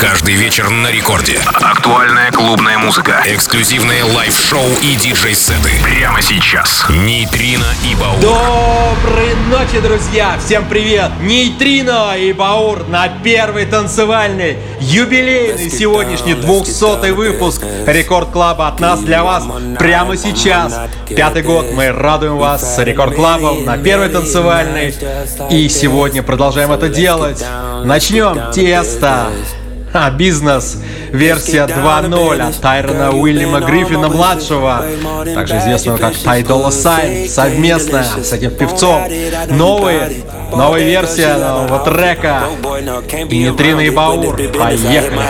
Каждый вечер на рекорде. Актуальная клубная музыка. Эксклюзивные лайв-шоу и диджей-сеты. Прямо сейчас. Нейтрино и Баур. Доброй ночи, друзья! Всем привет! Нейтрино и Баур на первый танцевальный юбилейный сегодняшний 200 выпуск Рекорд Клаба от нас для вас прямо сейчас. Пятый год мы радуем вас с Рекорд Клабом на первый танцевальный. И сегодня продолжаем это делать. Начнем тесто. А, бизнес версия 2.0 от Тайрона Уильяма Гриффина младшего, также известного как Тай Дола Сайн, совместная с этим певцом. Новые, новая версия нового трека и Нитрина и Баур. Поехали!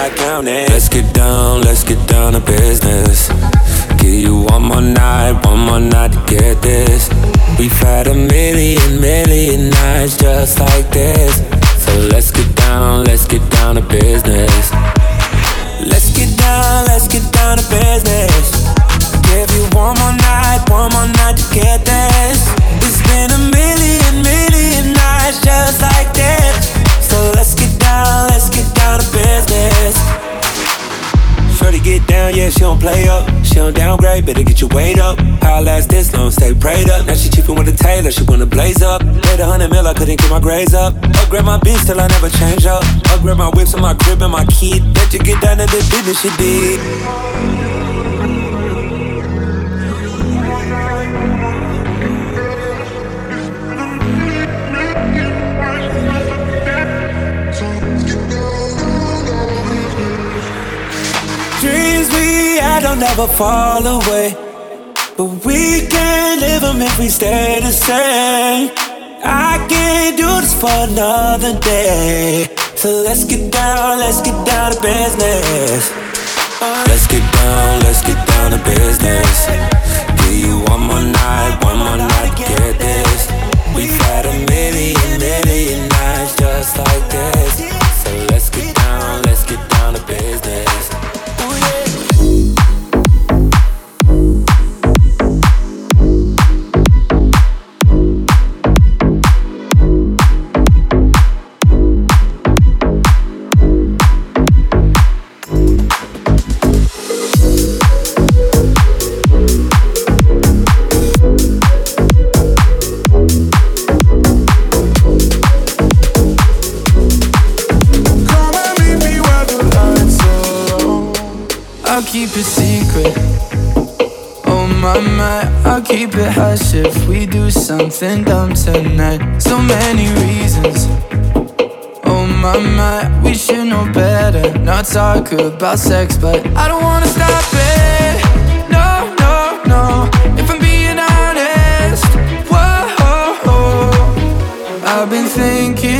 Give you one more night, one more night to get this. We've had a million, million nights just like this. So let's get down, let's get down to business. Let's get down, let's get down to business. Give you one more night, one more night to get this. It's been a million, million nights just like this. So let's get down, let's get down to business. Shorty get down, yeah, she don't play up. She don't downgrade, better get your weight up. How last this long, stay prayed up. Now she chiefin' with a tailor, she wanna blaze up. Paid a hundred mil, I couldn't get my grades up. Upgrade my beats till I never change up. Upgrade my whips and my crib and my key. Let you get down to the business she did. Dreams we had don't never fall away. But we can't live them if we stay the same. I can't do this for another day. So let's get down, let's get down to business. Let's get down, let's get down to business. Give you one more night, one more night to get this. We've had a million, million nights just like this. So let's get I'll keep it secret. Oh my my, I'll keep it hush if we do something dumb tonight. So many reasons. Oh my my, we should know better. Not talk about sex, but I don't wanna stop it. No, no, no. If I'm being honest, whoa. I've been thinking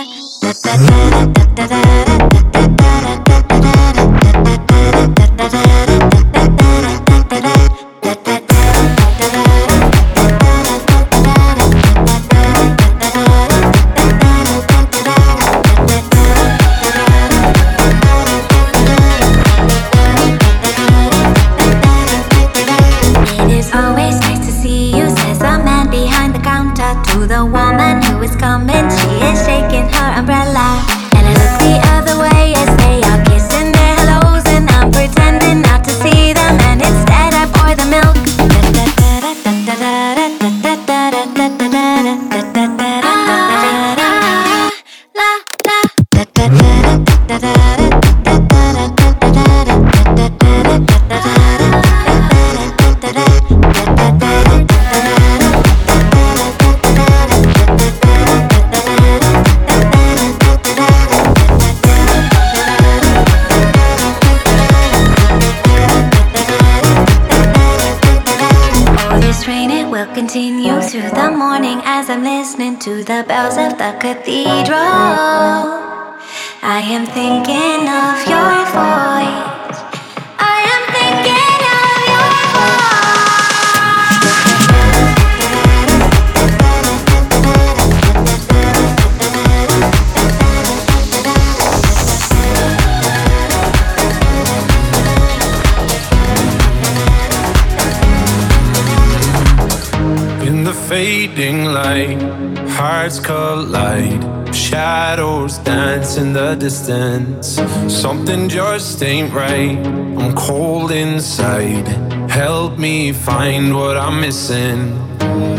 hearts collide, shadows dance in the distance. Something just ain't right, I'm cold inside. Help me find what I'm missing.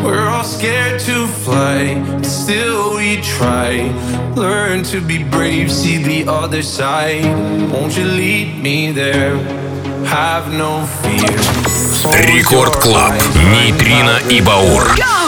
We're all scared to fly, but still we try. Learn to be brave, see the other side. Won't you lead me there? Have no fear. Рекорд Клаб, Нейтрино и Баур. Go!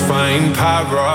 find power.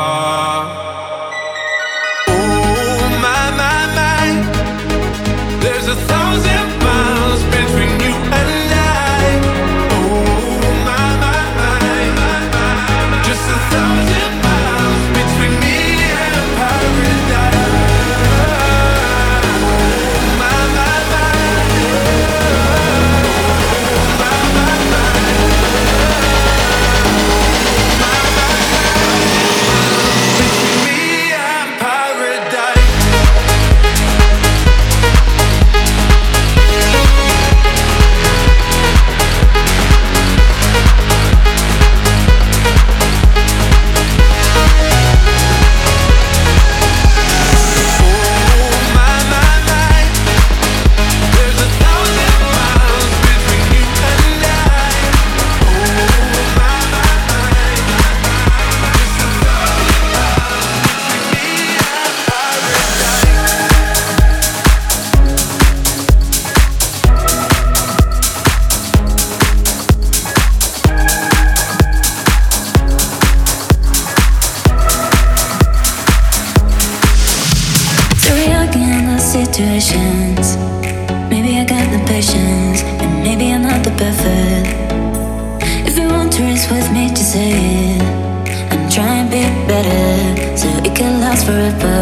Forever.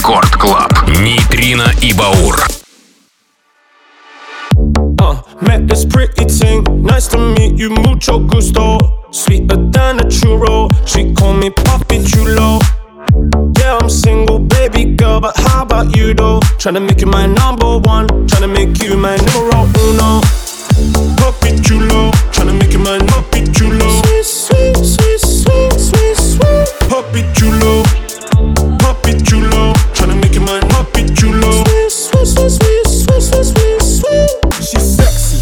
Рекорд Клаб. Нейтрино и Баур. Uh, met this pretty thing, nice to meet you, mucho gusto. Sweeter than a churro, she call me Papi Chulo. Yeah, I'm single, baby girl, but how about you though? Tryna make you my number one, tryna make you my numero uno. Papi Chulo, tryna make you my Papi Chulo. Sweet, sweet, sweet, sweet, sweet, sweet. Papi Chulo, Sweet, sweet, sweet, sweet, sweet, sweet, sweet. She's sexy.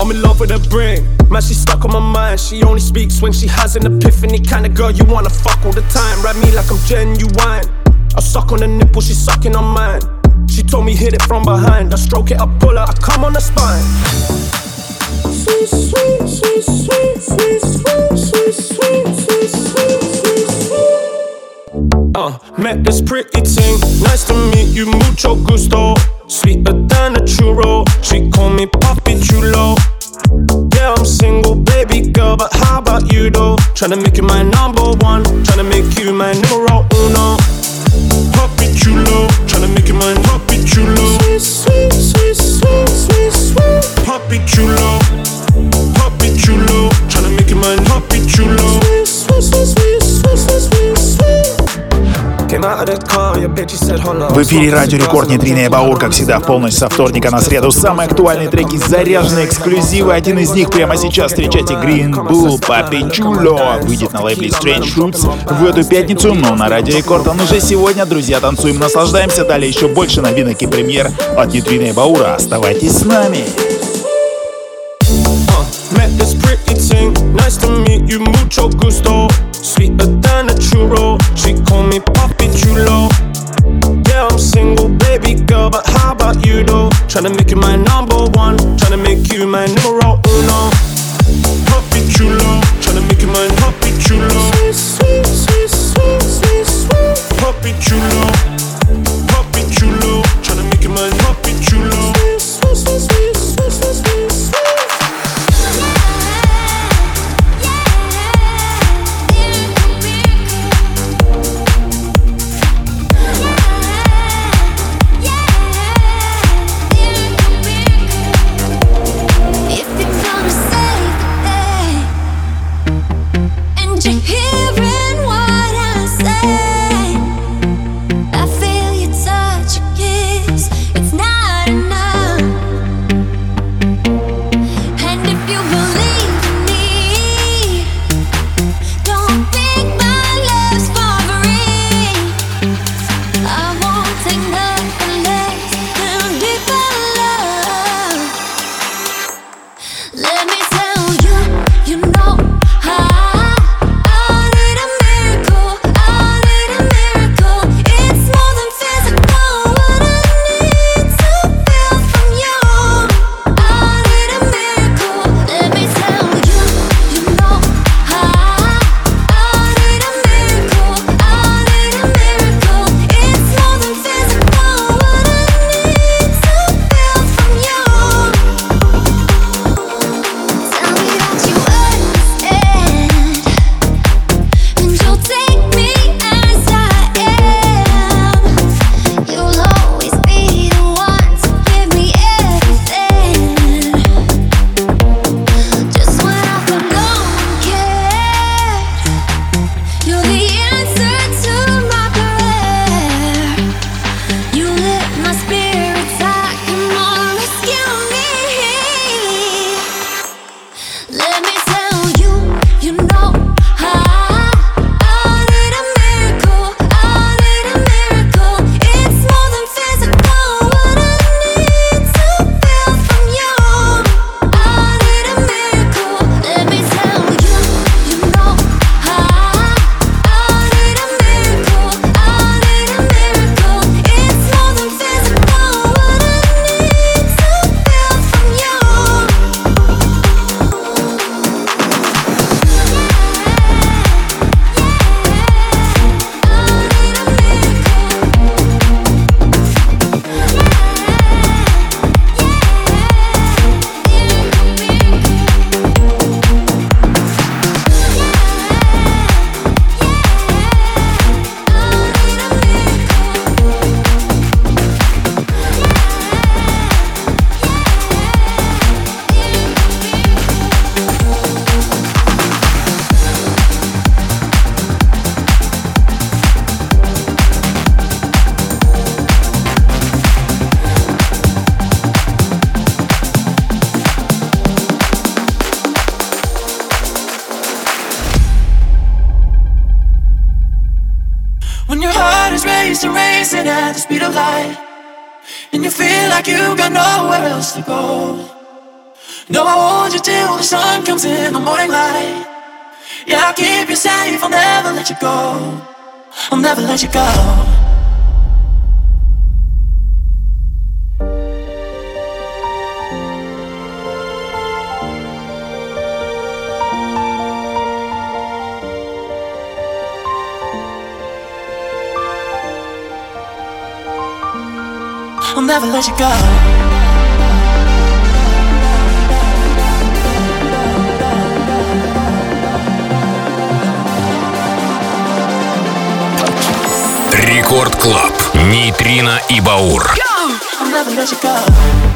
I'm in love with her brain. Man, she's stuck on my mind. She only speaks when she has an epiphany. Kind of girl you wanna fuck all the time. Ride me like I'm genuine. I suck on the nipple, she's sucking on mine. She told me hit it from behind. I stroke it, I pull her, I come on the spine. Sweet, sweet, sweet, sweet, sweet, sweet, sweet, sweet, sweet. Uh, met this pretty thing. Nice to meet you, mucho gusto. Sweeter than a churro. She call me Papi Chulo. Yeah, I'm single, baby girl, but how about you though? Tryna make you my number one, tryna make you my numero uno. Papi Chulo, tryna make you my Papi Chulo. Sweet, sweet, sweet, sweet, sweet, sweet. Papi Chulo, Papi Chulo, tryna make you my Papi Chulo. Sweet, sweet, sweet, sweet, sweet, sweet, sweet, sweet. В эфире Радио Рекорд Нейтрино и Баур, как всегда, в полночь со вторника на среду. Самые актуальные треки, заряженные эксклюзивы. Один из них прямо сейчас встречайте Green Bull, Папи Чуло. Выйдет на лейбле Strange Roots в эту пятницу, но на Радио Рекорд он уже сегодня. Друзья, танцуем, наслаждаемся. Далее еще больше новинок и премьер от Нейтрино Баура. Оставайтесь с нами. Uh, met this pretty thing, nice to meet you, mucho gusto. Sweeter than a churro, she call me Papi Chulo. Yeah, I'm single, baby girl, but how about you though? Tryna make you my number one, tryna make you my numero uno. Papi Chulo, tryna make you my Papi Chulo. Sweet, sweet, sweet, sweet, sweet. Papi Chulo, Papi Chulo, tryna make you my Papi is racing, racing at the speed of light, and you feel like you got nowhere else to go. No, I hold you till the sun comes in the morning light. Yeah, I'll keep you safe, I'll never let you go. I'll never let you go. Never let you go. Рекорд Клаб. Нейтрино и Баур. Go.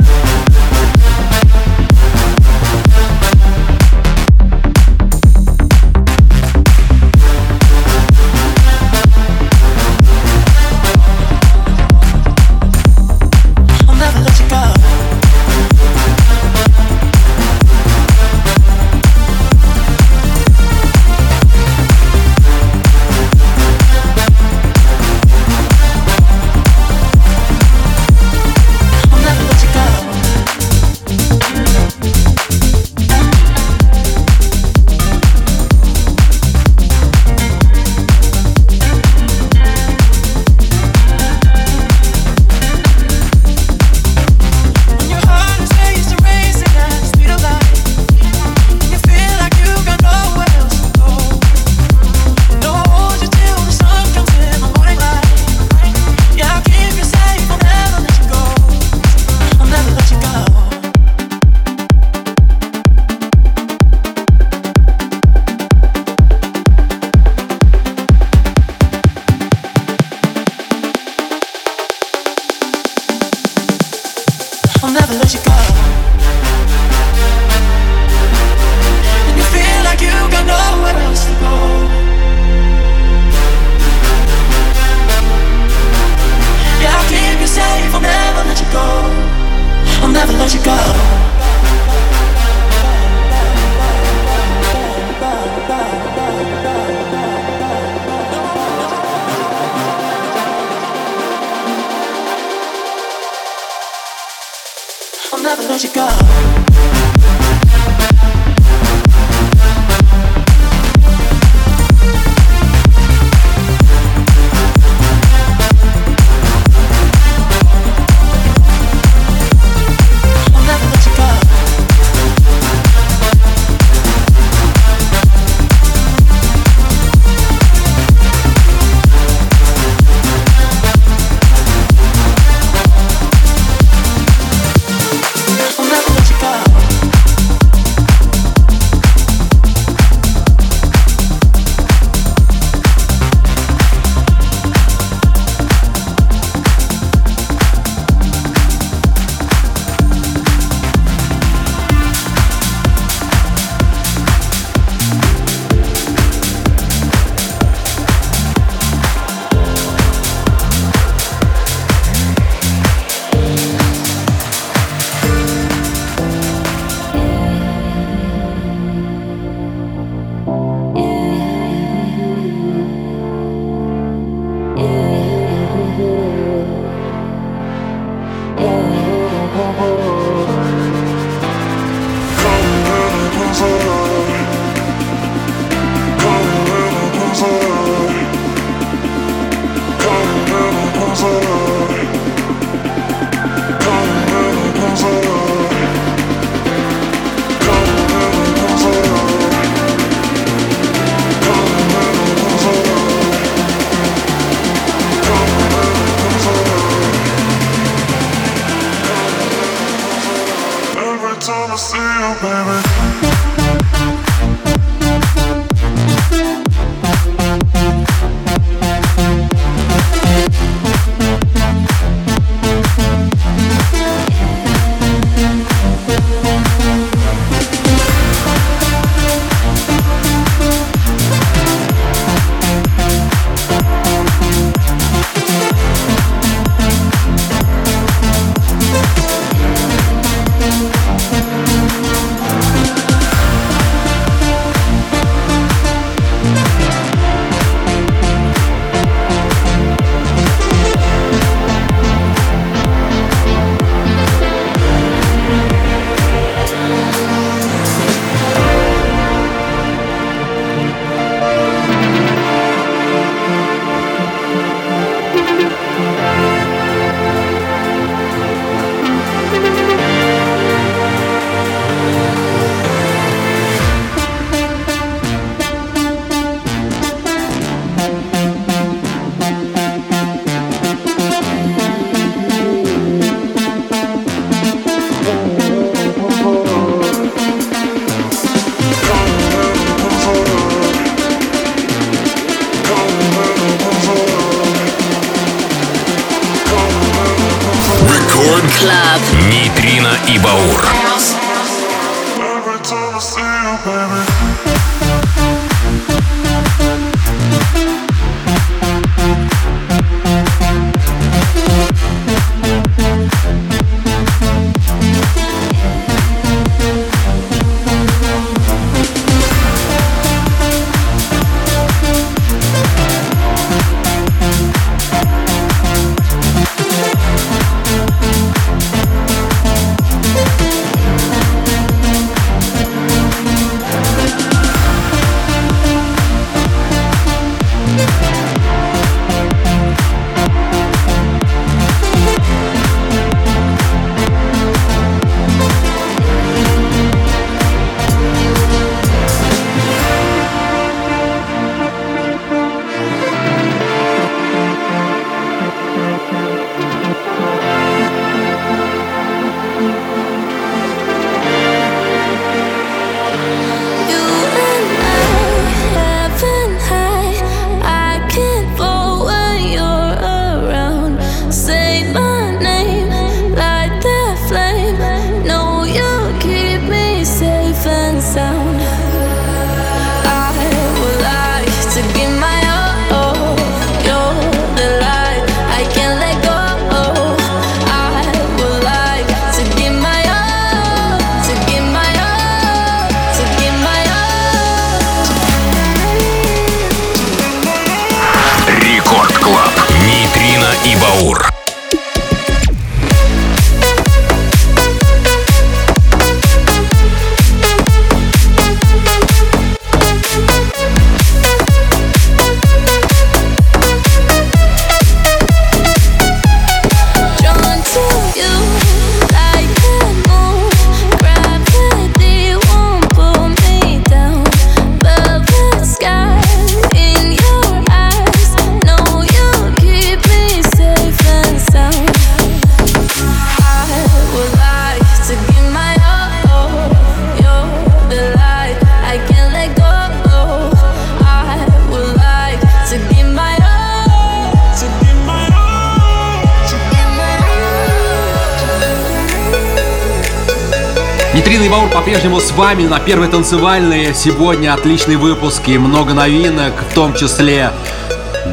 По-прежнему с вами на первой танцевальной. Сегодня отличный выпуск и много новинок, в том числе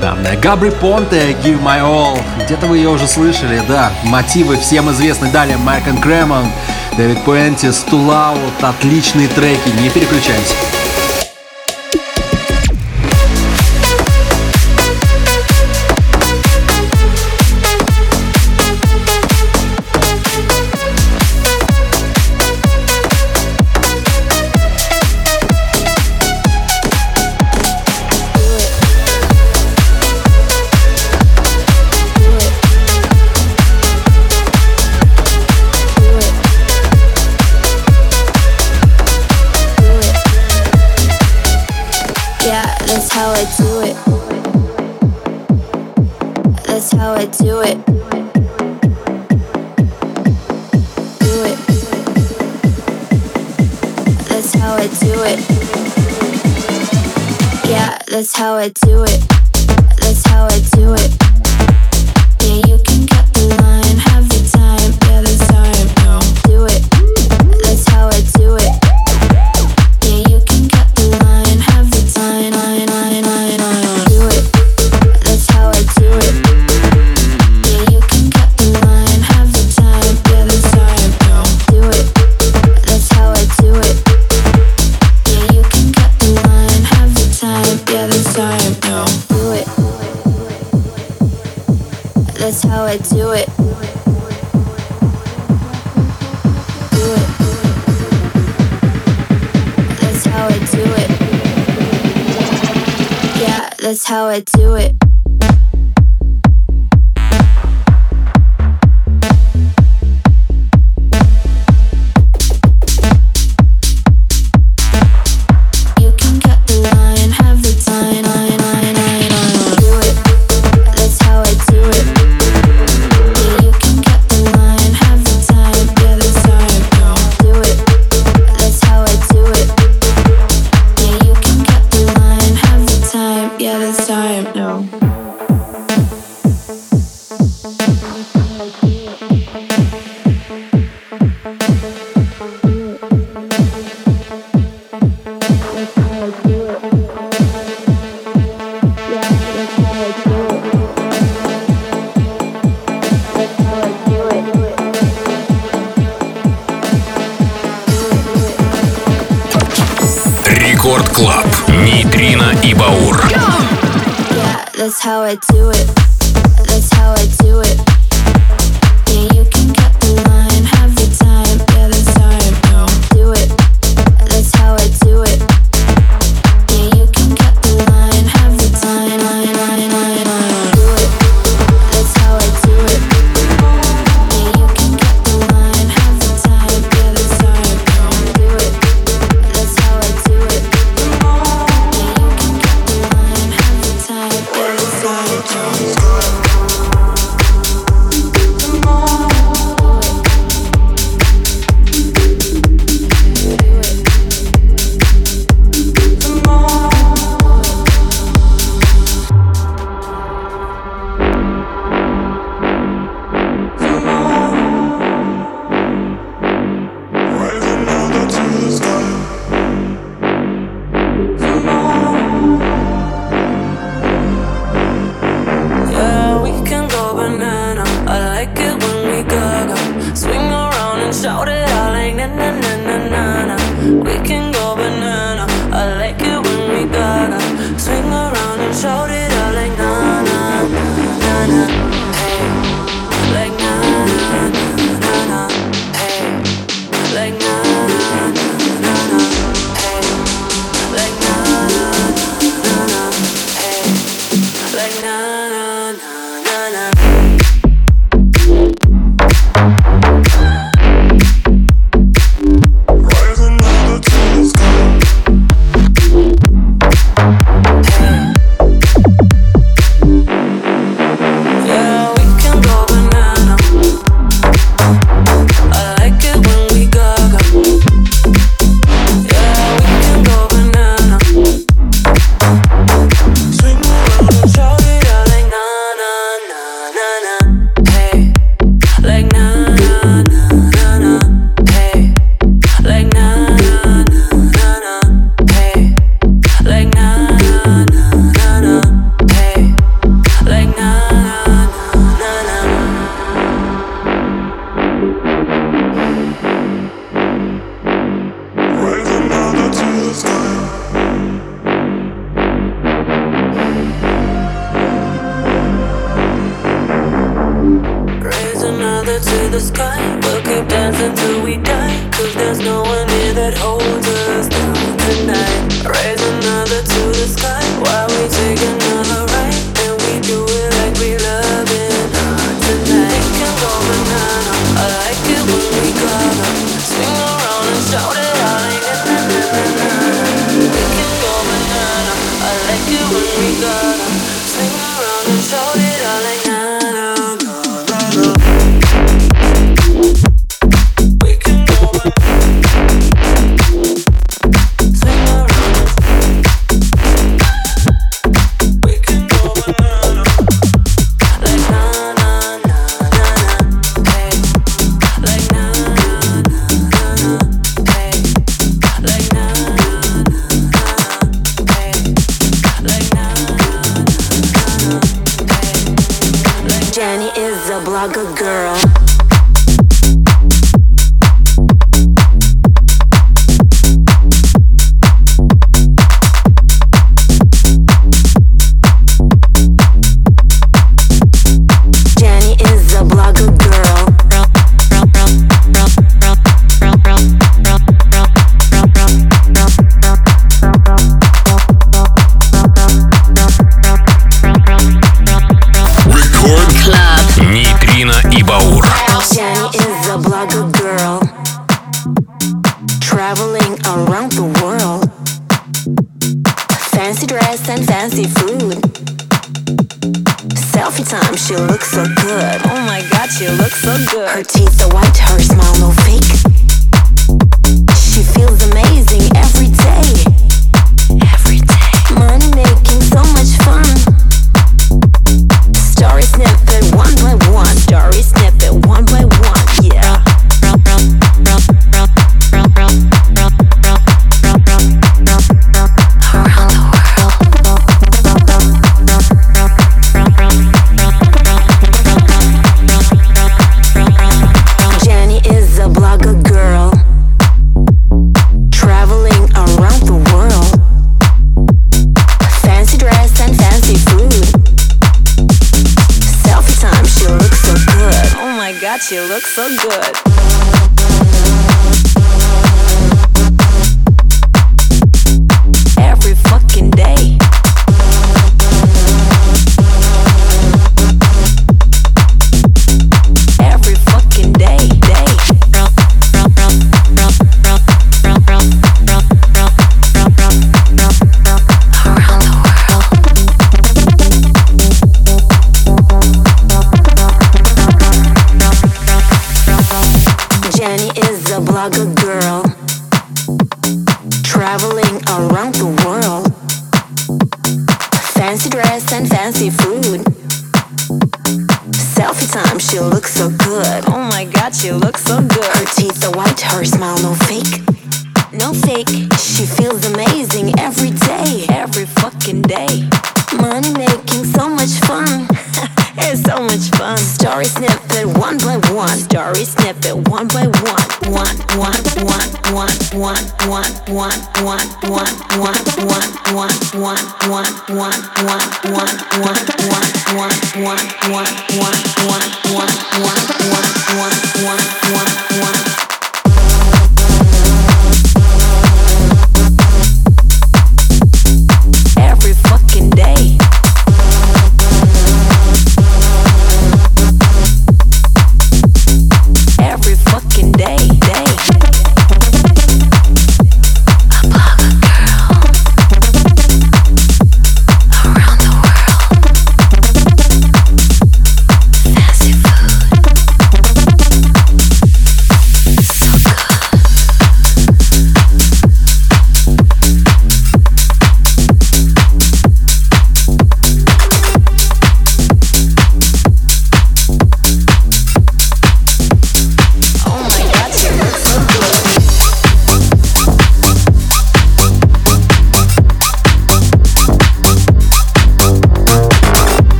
данная Габри Понте, Give My All. Где-то вы ее уже слышали, да. Мотивы всем известны. Далее Майк Кремон, Дэвид Пуэнтис, Тулаут. Отличные треки, не That's how I do it. That's how I do it. It. time, I do it.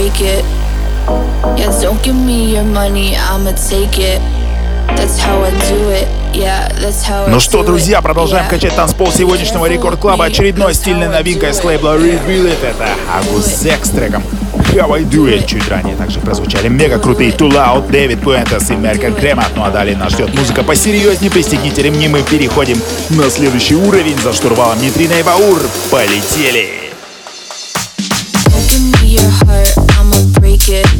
break it. Yeah, don't give me your money, I'ma take it. That's how I do it. Ну что, друзья, продолжаем качать танцпол сегодняшнего Рекорд Клаба. Очередной стильной новинкой с лейбла Reveal It. Это Агузек с треком How I Do It. Чуть ранее также прозвучали мега крутые Too Loud, Дэвид Пуэнтес и Меркер Кремат. Ну а далее нас ждет музыка посерьезнее. Пристегните ремни, мы переходим на следующий уровень. За штурвалом Нитрина и Баур. Полетели! Yeah.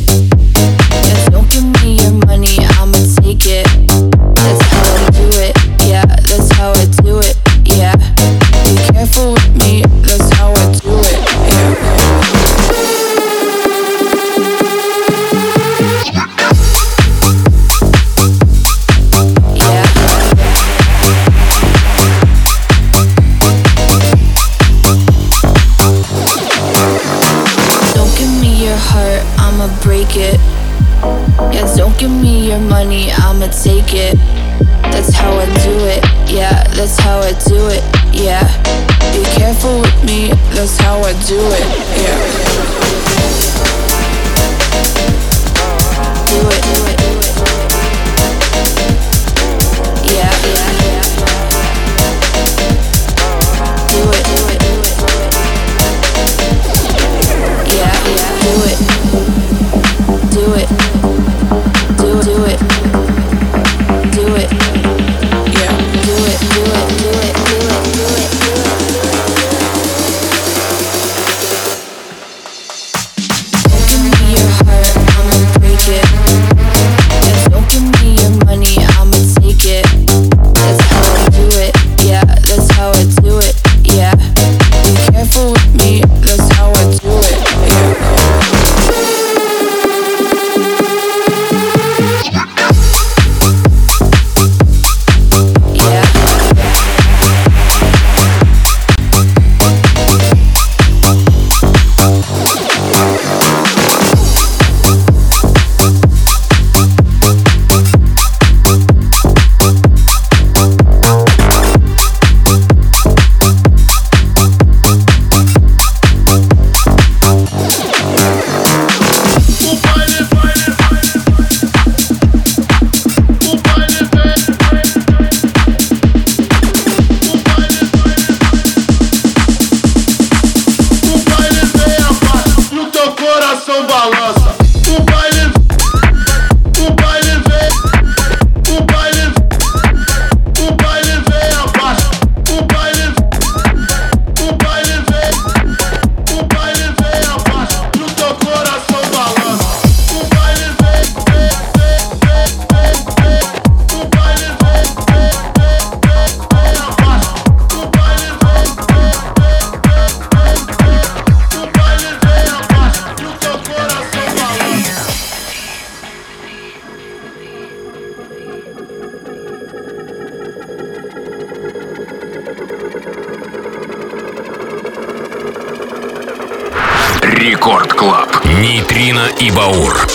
Рекорд Клаб. Нейтрино и Баур.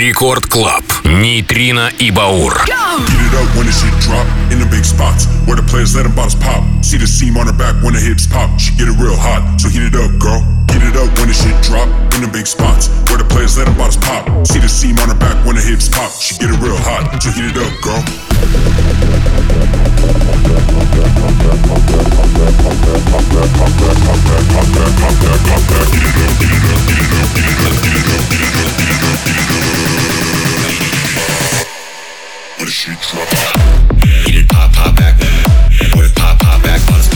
Рекорд Клаб. Нейтрино и Баур. Get it up when the shit drop in the big spots where the players let them bottles pop. See the seam on her back when the hips pop. She get it real hot, so heat it up, girl. Get it up when the shit drop in the big spots where the players let them bottles pop. See the seam on her back when the hips pop. She get it real hot, so heat it up, girl. Shit drop. Eat it, pop, pop back. When it pop, pop back, bottles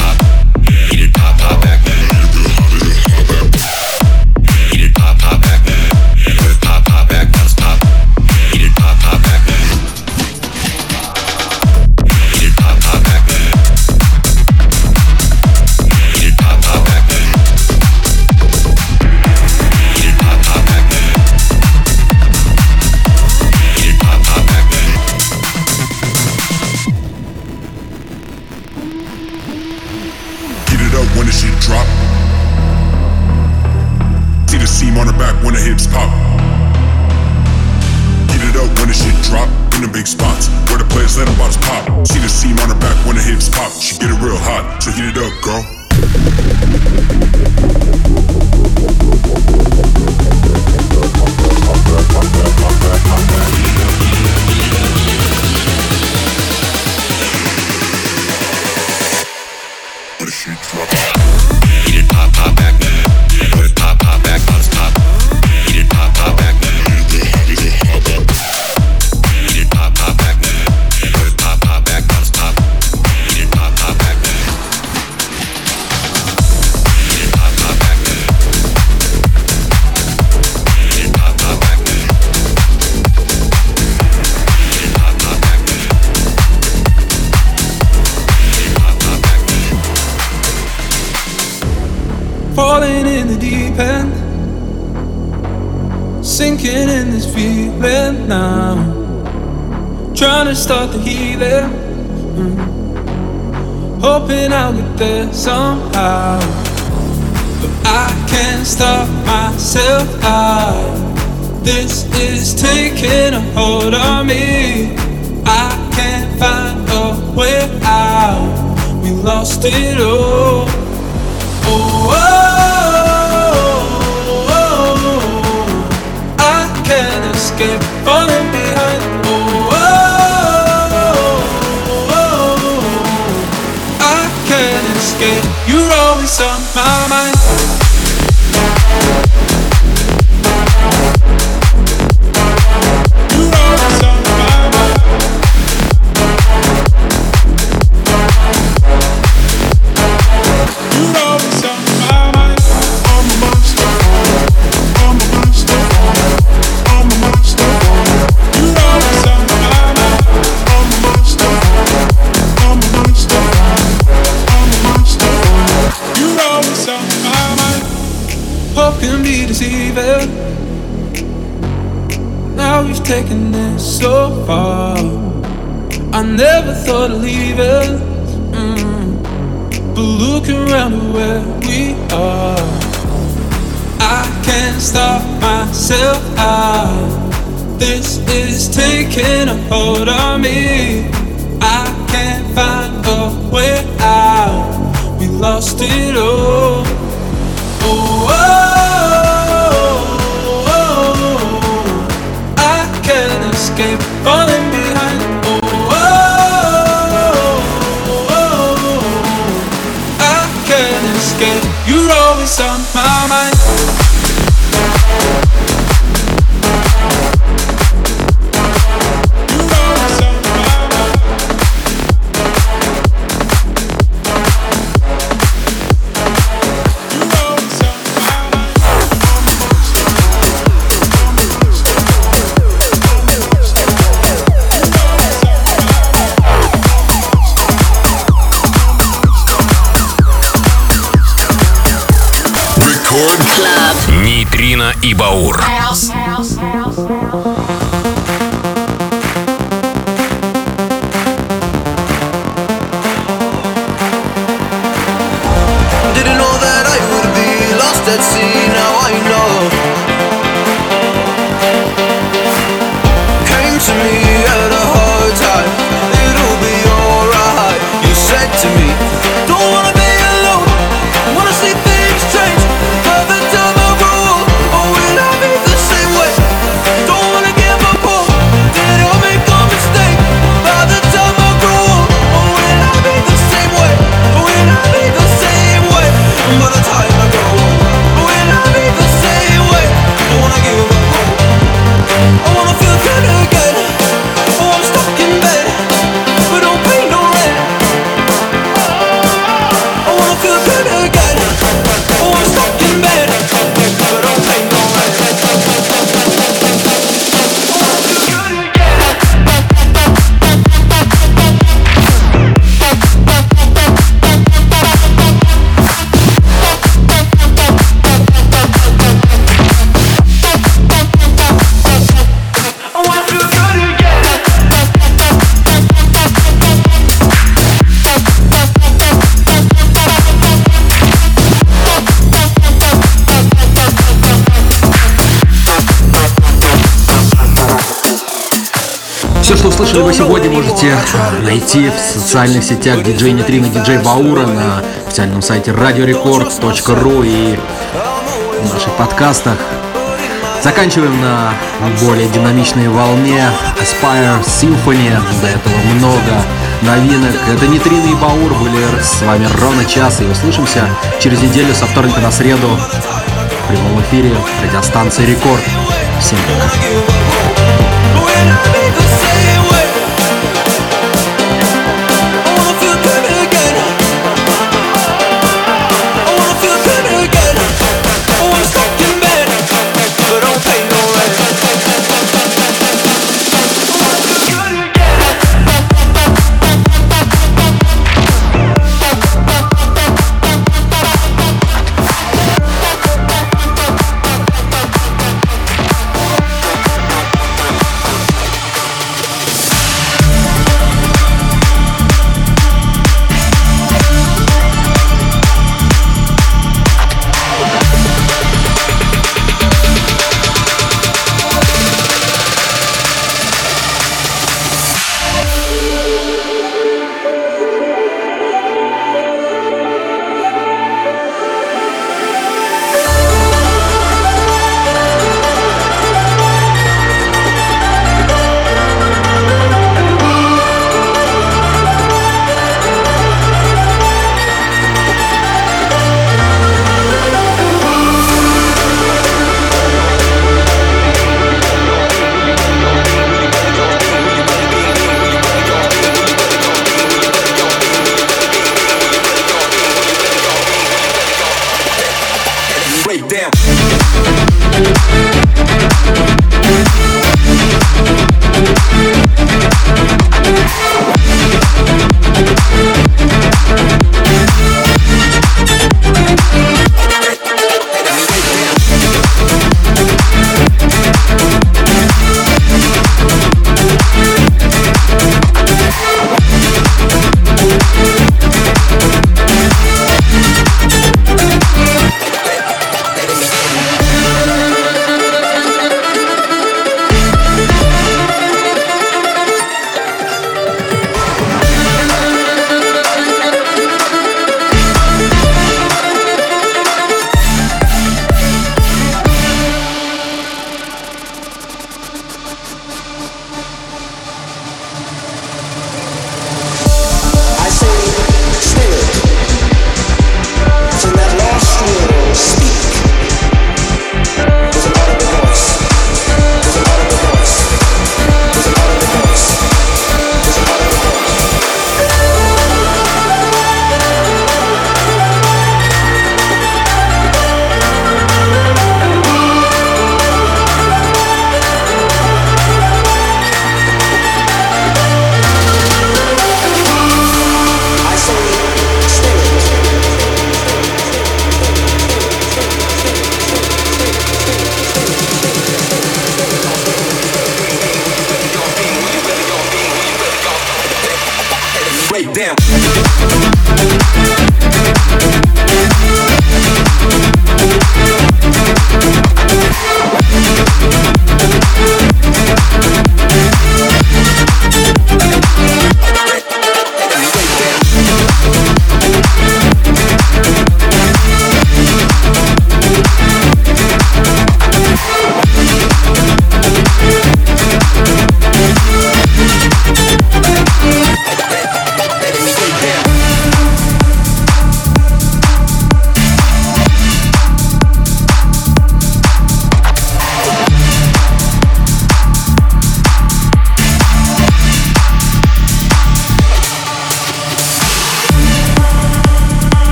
big spots where the players let them bottles pop. See the seam on her back when the hips pop. She get it real hot, so heat it up, girl. Never thought of leaving. Mm. But look around at where we are. I can't stop myself out. This is taking a hold on me. I can't find a way out. We lost it all. Oh, oh, oh, oh. I can't escape falling always on my mind. И Баур. Didn't услышали вы сегодня, можете найти в социальных сетях диджей Нитрина, диджей Баура на официальном сайте radiorecord.ru и в наших подкастах. Заканчиваем на более динамичной волне Aspire Symphony. До этого много новинок. Это Нитрина и Баур были с вами ровно час. И услышимся через неделю со вторника на среду в прямом эфире радиостанции Рекорд. Всем пока.